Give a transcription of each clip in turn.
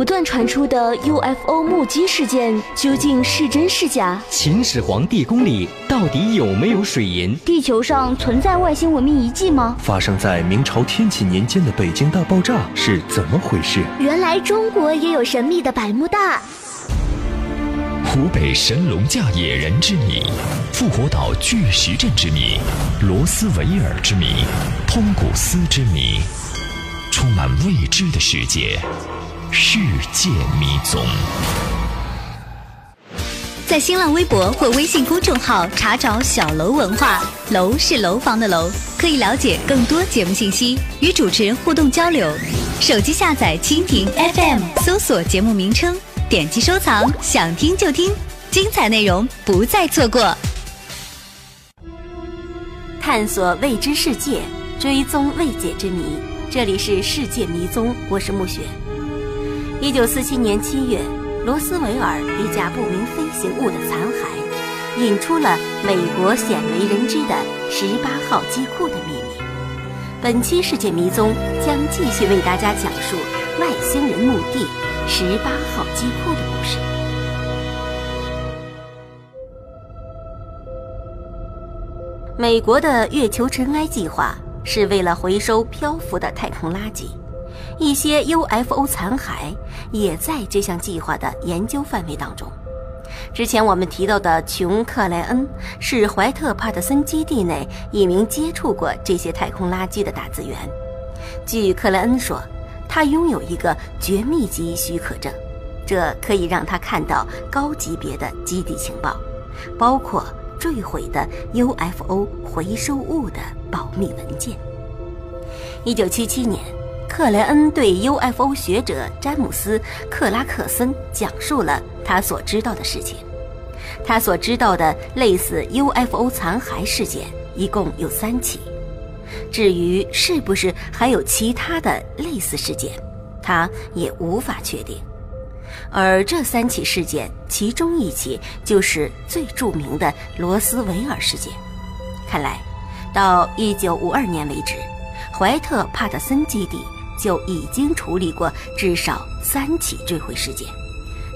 不断传出的 UFO 目击事件究竟是真是假？秦始皇帝宫里到底有没有水银？地球上存在外星文明遗迹吗？发生在明朝天启年间的北京大爆炸是怎么回事？原来中国也有神秘的百慕大。湖北神龙架野人之谜，复活岛巨石阵之谜，罗斯维尔之谜，通古斯之谜，充满未知的世界，世界迷踪。在新浪微博或微信公众号查找“小楼文化”，楼是楼房的楼，可以了解更多节目信息，与主持人互动交流。手机下载蜻蜓 FM，搜索节目名称。点击收藏，想听就听，精彩内容不再错过。探索未知世界，追踪未解之谜。这里是世界迷踪，我是暮雪。一九四七年七月，罗斯维尔一架不明飞行物的残骸，引出了美国鲜为人知的十八号机库的秘密。本期世界迷踪将继续为大家讲述外星人墓地。十八号机库的故事。美国的月球尘埃计划是为了回收漂浮的太空垃圾，一些 UFO 残骸也在这项计划的研究范围当中。之前我们提到的琼·克莱恩是怀特帕特森基地内一名接触过这些太空垃圾的打字员。据克莱恩说。他拥有一个绝密级许可证，这可以让他看到高级别的基地情报，包括坠毁的 UFO 回收物的保密文件。一九七七年，克莱恩对 UFO 学者詹姆斯·克拉克森讲述了他所知道的事情。他所知道的类似 UFO 残骸事件一共有三起。至于是不是还有其他的类似事件，他也无法确定。而这三起事件，其中一起就是最著名的罗斯维尔事件。看来，到1952年为止，怀特帕特森基地就已经处理过至少三起坠毁事件，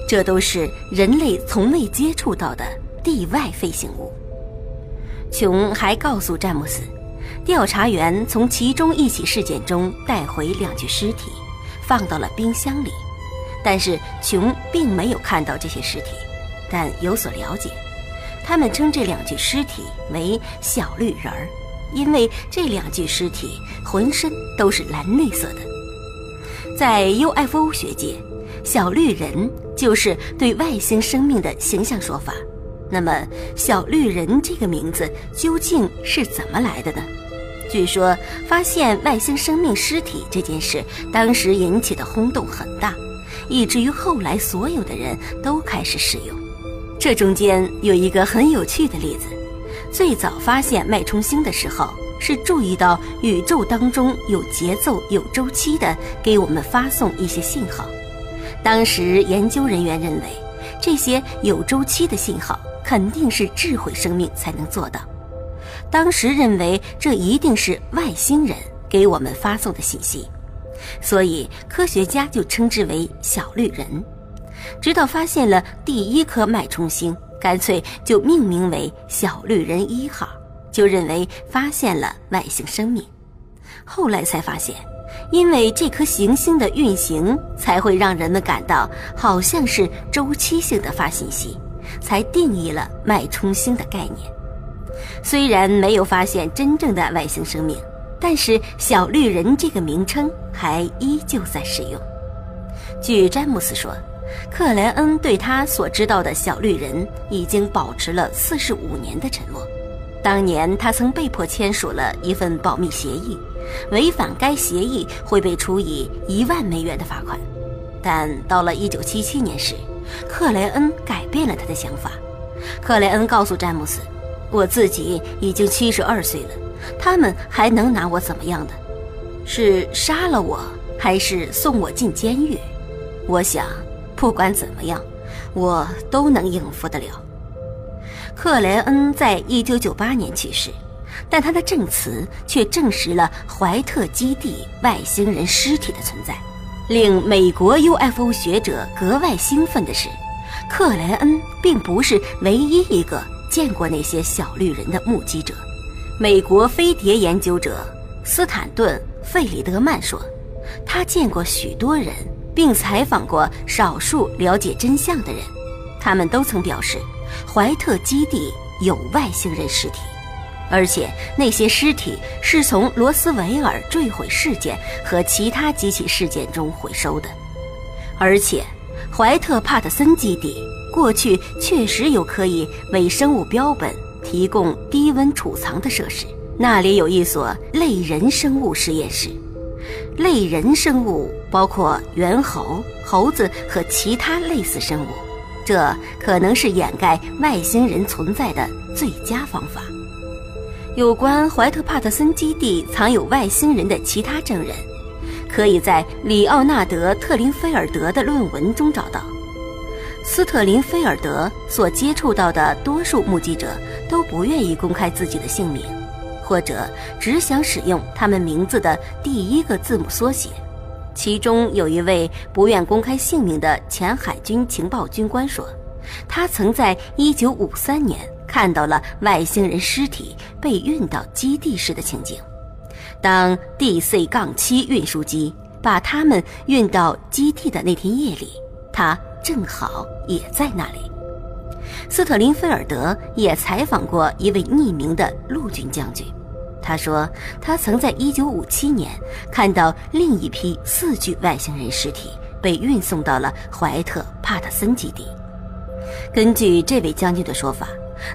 这都是人类从未接触到的地外飞行物。琼还告诉詹姆斯。调查员从其中一起事件中带回两具尸体，放到了冰箱里。但是琼并没有看到这些尸体，但有所了解。他们称这两具尸体为“小绿人儿”，因为这两具尸体浑身都是蓝绿色的。在 UFO 学界，“小绿人”就是对外星生命的形象说法。那么，“小绿人”这个名字究竟是怎么来的呢？据说发现外星生命尸体这件事，当时引起的轰动很大，以至于后来所有的人都开始使用。这中间有一个很有趣的例子：最早发现脉冲星的时候，是注意到宇宙当中有节奏、有周期的给我们发送一些信号。当时研究人员认为，这些有周期的信号肯定是智慧生命才能做到。当时认为这一定是外星人给我们发送的信息，所以科学家就称之为“小绿人”。直到发现了第一颗脉冲星，干脆就命名为“小绿人一号”，就认为发现了外星生命。后来才发现，因为这颗行星的运行才会让人们感到好像是周期性的发信息，才定义了脉冲星的概念。虽然没有发现真正的外星生命，但是“小绿人”这个名称还依旧在使用。据詹姆斯说，克莱恩对他所知道的小绿人已经保持了四十五年的沉默。当年他曾被迫签署了一份保密协议，违反该协议会被处以一万美元的罚款。但到了一九七七年时，克莱恩改变了他的想法。克莱恩告诉詹姆斯。我自己已经七十二岁了，他们还能拿我怎么样的？是杀了我，还是送我进监狱？我想，不管怎么样，我都能应付得了。克莱恩在一九九八年去世，但他的证词却证实了怀特基地外星人尸体的存在。令美国 UFO 学者格外兴奋的是，克莱恩并不是唯一一个见过那些小绿人的目击者。美国飞碟研究者斯坦顿·费里德曼说，他见过许多人，并采访过少数了解真相的人，他们都曾表示，怀特基地有外星人尸体。而且那些尸体是从罗斯维尔坠毁事件和其他几起事件中回收的，而且怀特帕特森基地过去确实有可以为生物标本提供低温储藏的设施，那里有一所类人生物实验室。类人生物包括猿猴、猴子和其他类似生物，这可能是掩盖外星人存在的最佳方法。有关怀特帕特森基地藏有外星人的其他证人，可以在里奥纳德·特林菲尔德的论文中找到。斯特林菲尔德所接触到的多数目击者都不愿意公开自己的姓名，或者只想使用他们名字的第一个字母缩写。其中有一位不愿公开姓名的前海军情报军官说，他曾在1953年。看到了外星人尸体被运到基地时的情景。当 DC 杠7运输机把他们运到基地的那天夜里，他正好也在那里。斯特林菲尔德也采访过一位匿名的陆军将军，他说他曾在1957年看到另一批四具外星人尸体被运送到了怀特帕特森基地。根据这位将军的说法。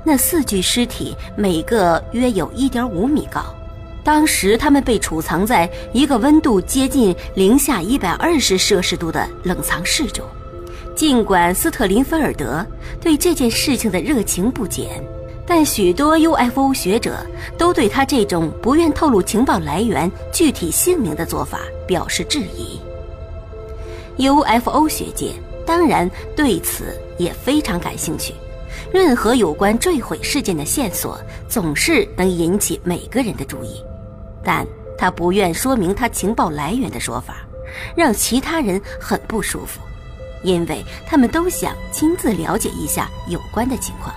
那四具尸体每个约有一点五米高，当时他们被储藏在一个温度接近零下一百二十摄氏度的冷藏室中。尽管斯特林菲尔德对这件事情的热情不减，但许多 UFO 学者都对他这种不愿透露情报来源、具体姓名的做法表示质疑。UFO 学界当然对此也非常感兴趣。任何有关坠毁事件的线索总是能引起每个人的注意，但他不愿说明他情报来源的说法，让其他人很不舒服，因为他们都想亲自了解一下有关的情况。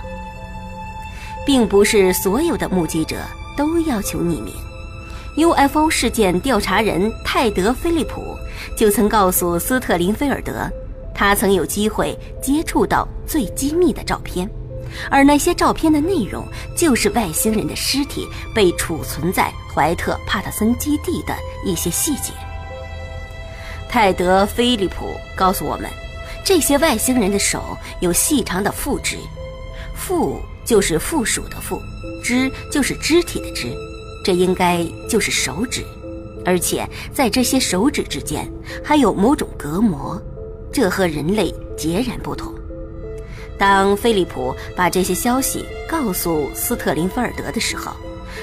并不是所有的目击者都要求匿名。UFO 事件调查人泰德·菲利普就曾告诉斯特林菲尔德。他曾有机会接触到最机密的照片，而那些照片的内容就是外星人的尸体被储存在怀特帕特森基地的一些细节。泰德·菲利普告诉我们，这些外星人的手有细长的附肢，附就是附属的附，肢就是肢体的肢，这应该就是手指，而且在这些手指之间还有某种隔膜。这和人类截然不同。当菲利普把这些消息告诉斯特林菲尔德的时候，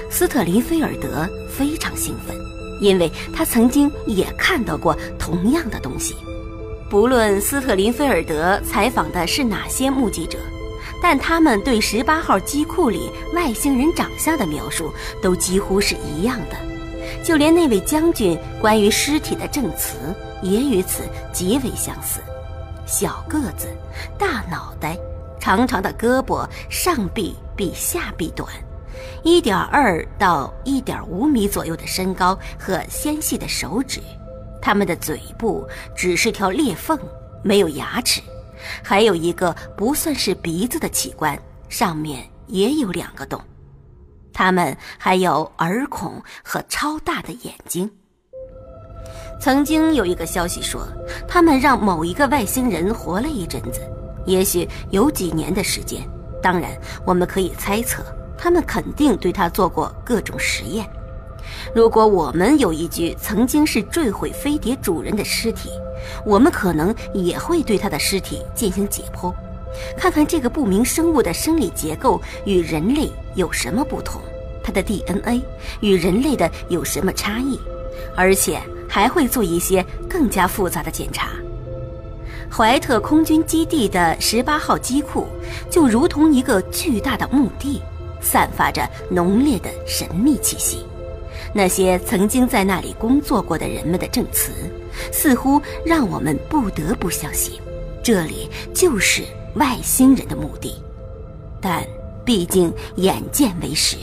斯特林菲尔德非常兴奋，因为他曾经也看到过同样的东西。不论斯特林菲尔德采访的是哪些目击者，但他们对十八号机库里外星人长相的描述都几乎是一样的，就连那位将军关于尸体的证词。也与此极为相似，小个子、大脑袋、长长的胳膊，上臂比下臂短，一点二到一点五米左右的身高和纤细的手指，他们的嘴部只是条裂缝，没有牙齿，还有一个不算是鼻子的器官，上面也有两个洞，他们还有耳孔和超大的眼睛。曾经有一个消息说，他们让某一个外星人活了一阵子，也许有几年的时间。当然，我们可以猜测，他们肯定对他做过各种实验。如果我们有一具曾经是坠毁飞碟主人的尸体，我们可能也会对他的尸体进行解剖，看看这个不明生物的生理结构与人类有什么不同，它的 DNA 与人类的有什么差异，而且。还会做一些更加复杂的检查。怀特空军基地的十八号机库就如同一个巨大的墓地，散发着浓烈的神秘气息。那些曾经在那里工作过的人们的证词，似乎让我们不得不相信，这里就是外星人的墓地。但毕竟眼见为实，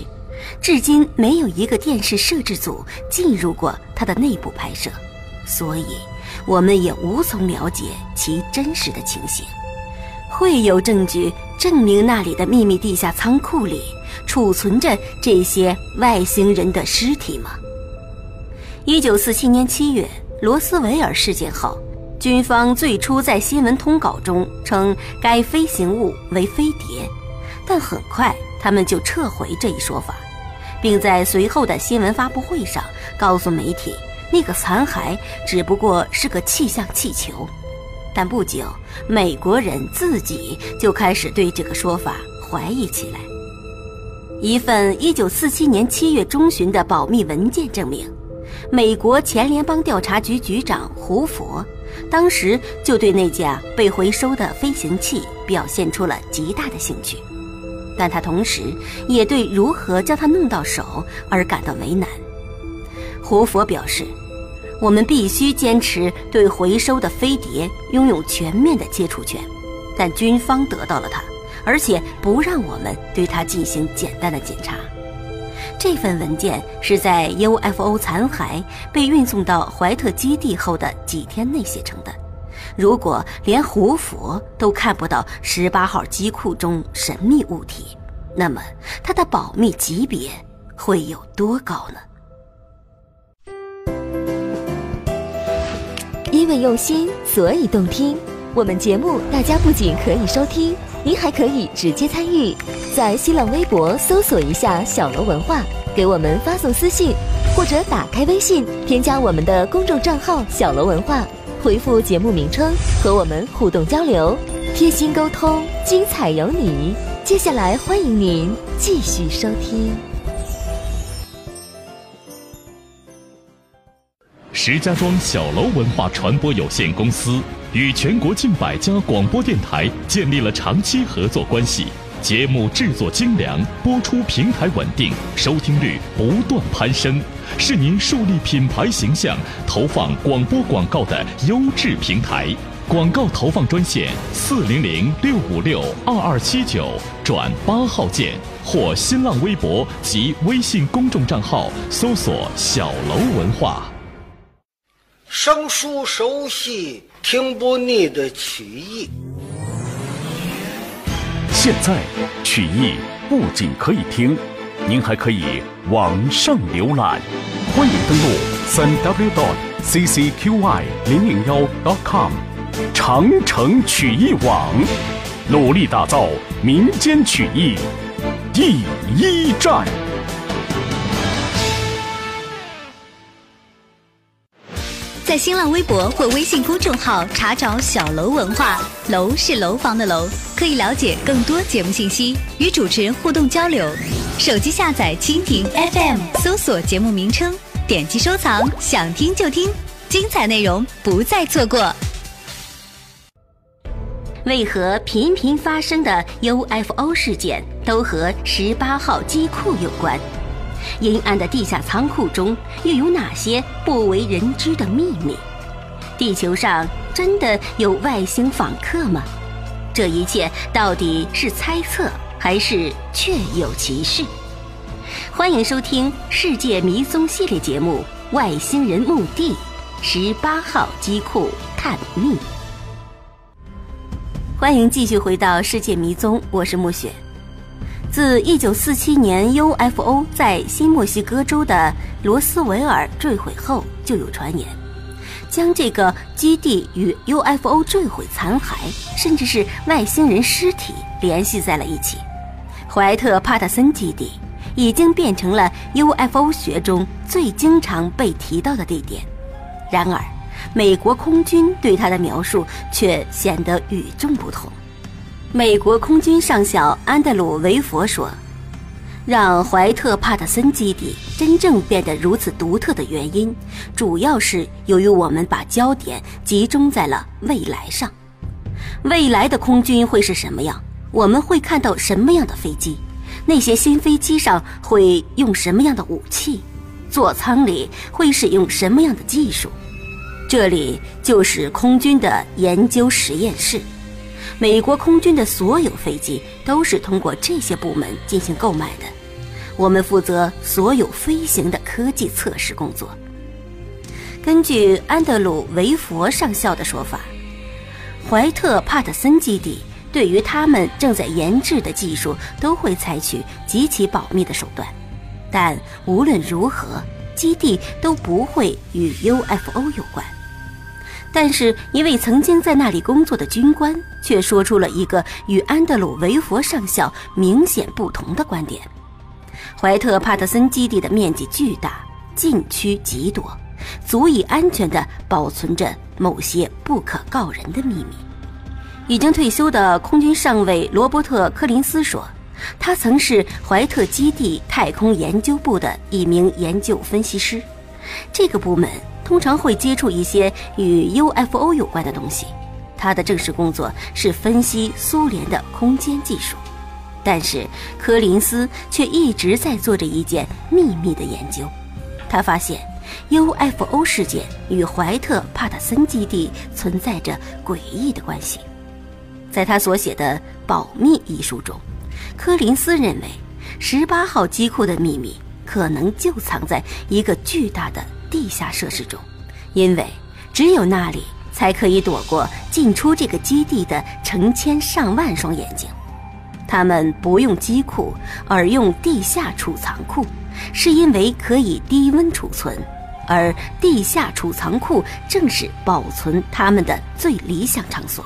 至今没有一个电视摄制组进入过它的内部拍摄，所以我们也无从了解其真实的情形。会有证据证明那里的秘密地下仓库里储存着这些外星人的尸体吗？一九四七年七月，罗斯维尔事件后，军方最初在新闻通稿中称该飞行物为飞碟，但很快他们就撤回这一说法，并在随后的新闻发布会上告诉媒体，那个残骸只不过是个气象气球。但不久，美国人自己就开始对这个说法怀疑起来。一份1947年7月中旬的保密文件证明，美国前联邦调查局局长胡佛当时就对那架被回收的飞行器表现出了极大的兴趣，但他同时也对如何将它弄到手而感到为难。胡佛表示。我们必须坚持对回收的飞碟拥有全面的接触权，但军方得到了它，而且不让我们对它进行简单的检查。这份文件是在 UFO 残骸被运送到怀特基地后的几天内写成的。如果连胡佛都看不到十八号机库中神秘物体，那么它的保密级别会有多高呢？因为用心，所以动听。我们节目，大家不仅可以收听，您还可以直接参与。在新浪微博搜索一下“小楼文化”，给我们发送私信，或者打开微信添加我们的公众账号“小楼文化”，回复节目名称和我们互动交流，贴心沟通，精彩有你。接下来欢迎您继续收听。石家庄小楼文化传播有限公司与全国近百家广播电台建立了长期合作关系，节目制作精良，播出平台稳定，收听率不断攀升，是您树立品牌形象、投放广播广告的优质平台。广告投放专线：四零零六五六二二七九转八号键，或新浪微博及微信公众账号搜索“小楼文化”。生疏熟悉，听不腻的曲艺。现在曲艺不仅可以听，您还可以网上浏览。欢迎登录三 w dot ccqy 零零幺 dot com，长城曲艺网，努力打造民间曲艺第一站。在新浪微博或微信公众号查找“小楼文化”，楼是楼房的楼，可以了解更多节目信息，与主持人互动交流。手机下载蜻蜓 FM，搜索节目名称，点击收藏，想听就听，精彩内容不再错过。为何频频发生的 UFO 事件都和十八号机库有关？阴暗的地下仓库中又有哪些不为人知的秘密？地球上真的有外星访客吗？这一切到底是猜测还是确有其事？欢迎收听《世界迷踪》系列节目《外星人墓地十八号机库探秘》。欢迎继续回到《世界迷踪》，我是暮雪。自1947年 UFO 在新墨西哥州的罗斯维尔坠毁后，就有传言，将这个基地与 UFO 坠毁残骸，甚至是外星人尸体联系在了一起。怀特帕特森基地已经变成了 UFO 学中最经常被提到的地点。然而，美国空军对它的描述却显得与众不同。美国空军上校安德鲁·维佛说：“让怀特帕特森基地真正变得如此独特的原因，主要是由于我们把焦点集中在了未来上。未来的空军会是什么样？我们会看到什么样的飞机？那些新飞机上会用什么样的武器？座舱里会使用什么样的技术？这里就是空军的研究实验室。美国空军的所有飞机都是通过这些部门进行购买的。我们负责所有飞行的科技测试工作。根据安德鲁·维佛上校的说法，怀特·帕特森基地对于他们正在研制的技术都会采取极其保密的手段。但无论如何，基地都不会与 UFO 有关。但是，一位曾经在那里工作的军官却说出了一个与安德鲁·维佛上校明显不同的观点：怀特帕特森基地的面积巨大，禁区极多，足以安全地保存着某些不可告人的秘密。已经退休的空军上尉罗伯特·柯林斯说。他曾是怀特基地太空研究部的一名研究分析师，这个部门通常会接触一些与 UFO 有关的东西。他的正式工作是分析苏联的空间技术，但是柯林斯却一直在做着一件秘密的研究。他发现 UFO 事件与怀特帕特森基地存在着诡异的关系。在他所写的《保密》一书中。柯林斯认为，十八号机库的秘密可能就藏在一个巨大的地下设施中，因为只有那里才可以躲过进出这个基地的成千上万双眼睛。他们不用机库，而用地下储藏库，是因为可以低温储存，而地下储藏库正是保存他们的最理想场所。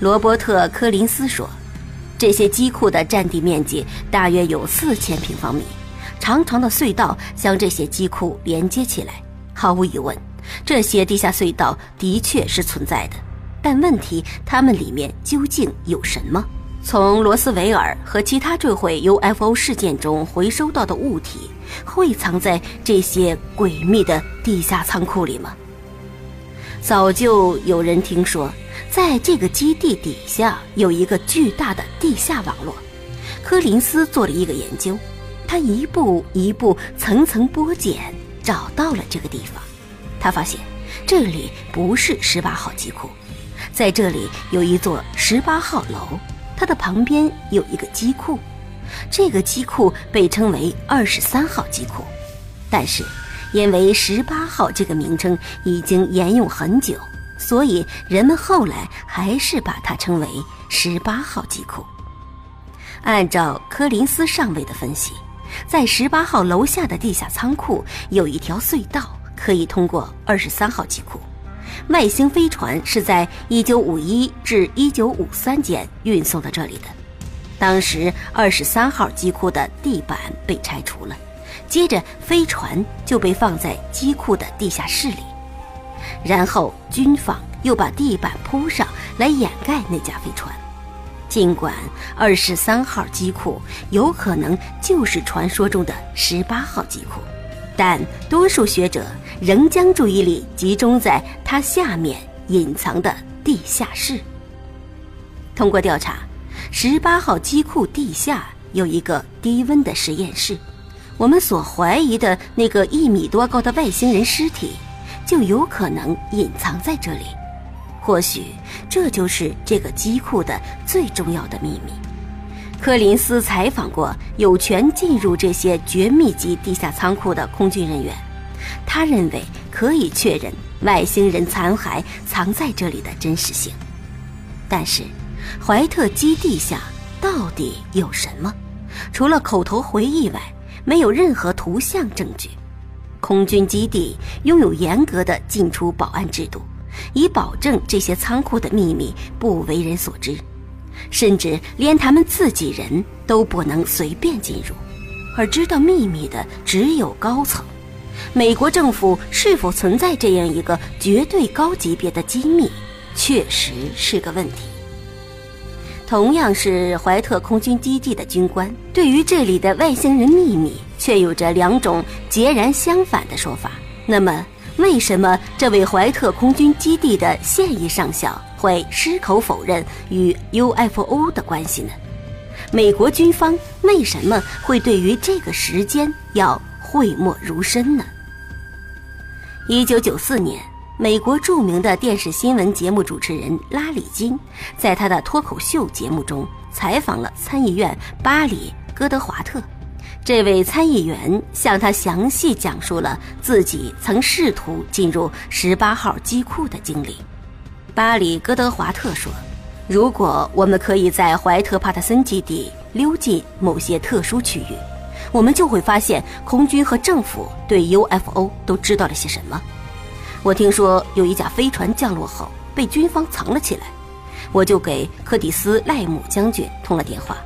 罗伯特·柯林斯说。这些机库的占地面积大约有四千平方米，长长的隧道将这些机库连接起来。毫无疑问，这些地下隧道的确是存在的，但问题，它们里面究竟有什么？从罗斯维尔和其他坠毁 UFO 事件中回收到的物体，会藏在这些诡秘的地下仓库里吗？早就有人听说，在这个基地底下有一个巨大的地下网络。柯林斯做了一个研究，他一步一步、层层剥茧，找到了这个地方。他发现，这里不是十八号机库，在这里有一座十八号楼，它的旁边有一个机库，这个机库被称为二十三号机库，但是。因为十八号这个名称已经沿用很久，所以人们后来还是把它称为十八号机库。按照柯林斯上尉的分析，在十八号楼下的地下仓库有一条隧道可以通过二十三号机库。外星飞船是在一九五一至一九五三间运送到这里的。当时二十三号机库的地板被拆除了。接着，飞船就被放在机库的地下室里，然后军方又把地板铺上来掩盖那架飞船。尽管二十三号机库有可能就是传说中的十八号机库，但多数学者仍将注意力集中在它下面隐藏的地下室。通过调查，十八号机库地下有一个低温的实验室。我们所怀疑的那个一米多高的外星人尸体，就有可能隐藏在这里。或许这就是这个机库的最重要的秘密。柯林斯采访过有权进入这些绝密级地下仓库的空军人员，他认为可以确认外星人残骸藏在这里的真实性。但是，怀特基地下到底有什么？除了口头回忆外，没有任何图像证据。空军基地拥有严格的进出保安制度，以保证这些仓库的秘密不为人所知，甚至连他们自己人都不能随便进入。而知道秘密的只有高层。美国政府是否存在这样一个绝对高级别的机密，确实是个问题。同样是怀特空军基地的军官，对于这里的外星人秘密却有着两种截然相反的说法。那么，为什么这位怀特空军基地的现役上校会矢口否认与 UFO 的关系呢？美国军方为什么会对于这个时间要讳莫如深呢？一九九四年，美国著名的电视新闻节目主持人拉里金，在他的脱口秀节目中采访了参议院巴里·戈德华特。这位参议员向他详细讲述了自己曾试图进入十八号机库的经历。巴里·戈德华特说：“如果我们可以在怀特帕特森基地溜进某些特殊区域，我们就会发现空军和政府对 UFO 都知道了些什么。我听说有一架飞船降落后被军方藏了起来，我就给柯蒂斯·赖姆将军通了电话。”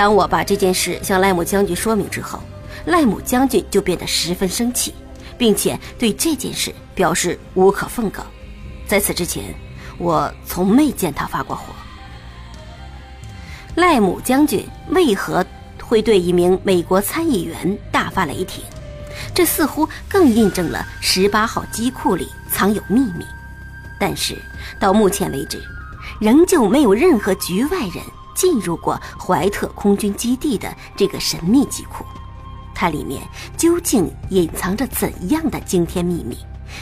当我把这件事向赖姆将军说明之后，赖姆将军就变得十分生气，并且对这件事表示无可奉告。在此之前，我从没见他发过火。赖姆将军为何会对一名美国参议员大发雷霆？这似乎更印证了十八号机库里藏有秘密。但是到目前为止，仍旧没有任何局外人。进入过怀特空军基地的这个神秘机库，它里面究竟隐藏着怎样的惊天秘密？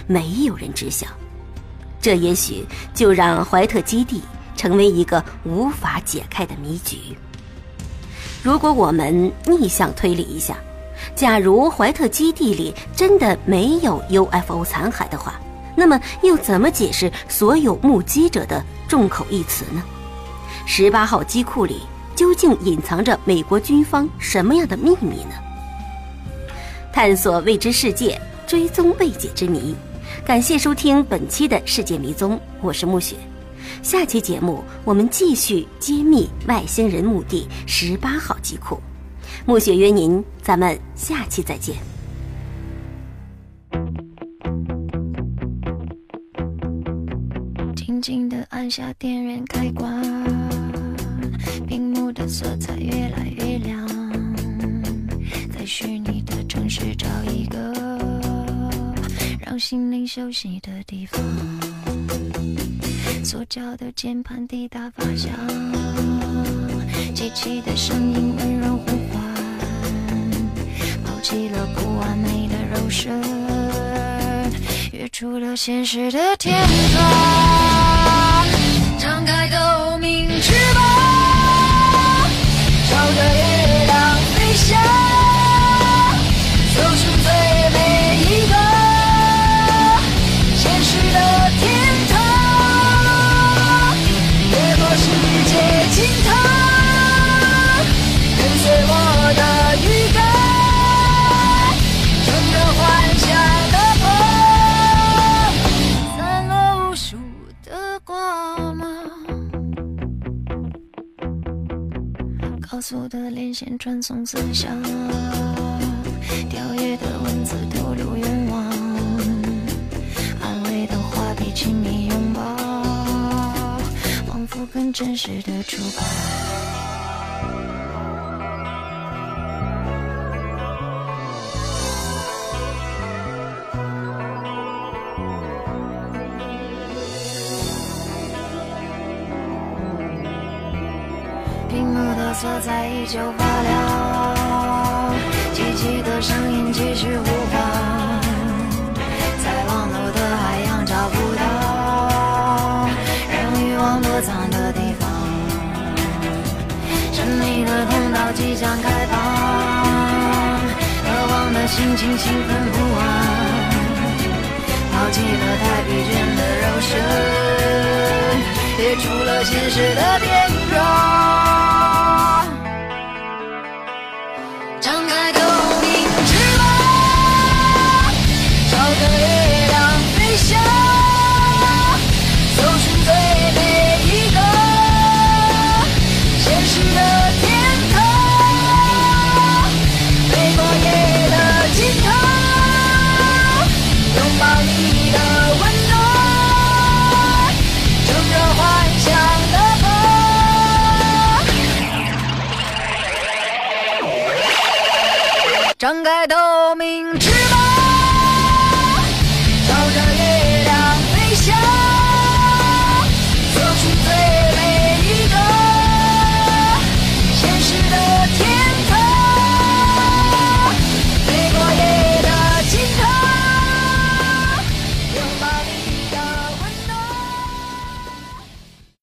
没有人知晓。这也许就让怀特基地成为一个无法解开的谜局。如果我们逆向推理一下，假如怀特基地里真的没有 UFO 残骸的话，那么又怎么解释所有目击者的众口一词呢？十八号机库里究竟隐藏着美国军方什么样的秘密呢？探索未知世界，追踪未解之谜。感谢收听本期的《世界迷踪》，我是暮雪。下期节目我们继续揭秘外星人墓地十八号机库。暮雪约您，咱们下期再见。按下电源开关。屏幕的色彩越来越亮，在虚拟的城市找一个让心灵休息的地方。塑胶的键盘滴答发响，机器的声音温柔呼唤，抛弃了不完美的肉身，跃出了现实的天窗，线传送思想，跳跃的文字徒留愿望，安慰的话比亲密拥抱，仿佛更真实的触碰。色彩依旧发亮，机器的声音继续呼唤，在网络的海洋找不到让欲望躲藏的地方，神秘的通道即将开放，渴望的心情兴奋不安，抛弃了太疲倦的肉身，跃出了现实的天窗。张开透明。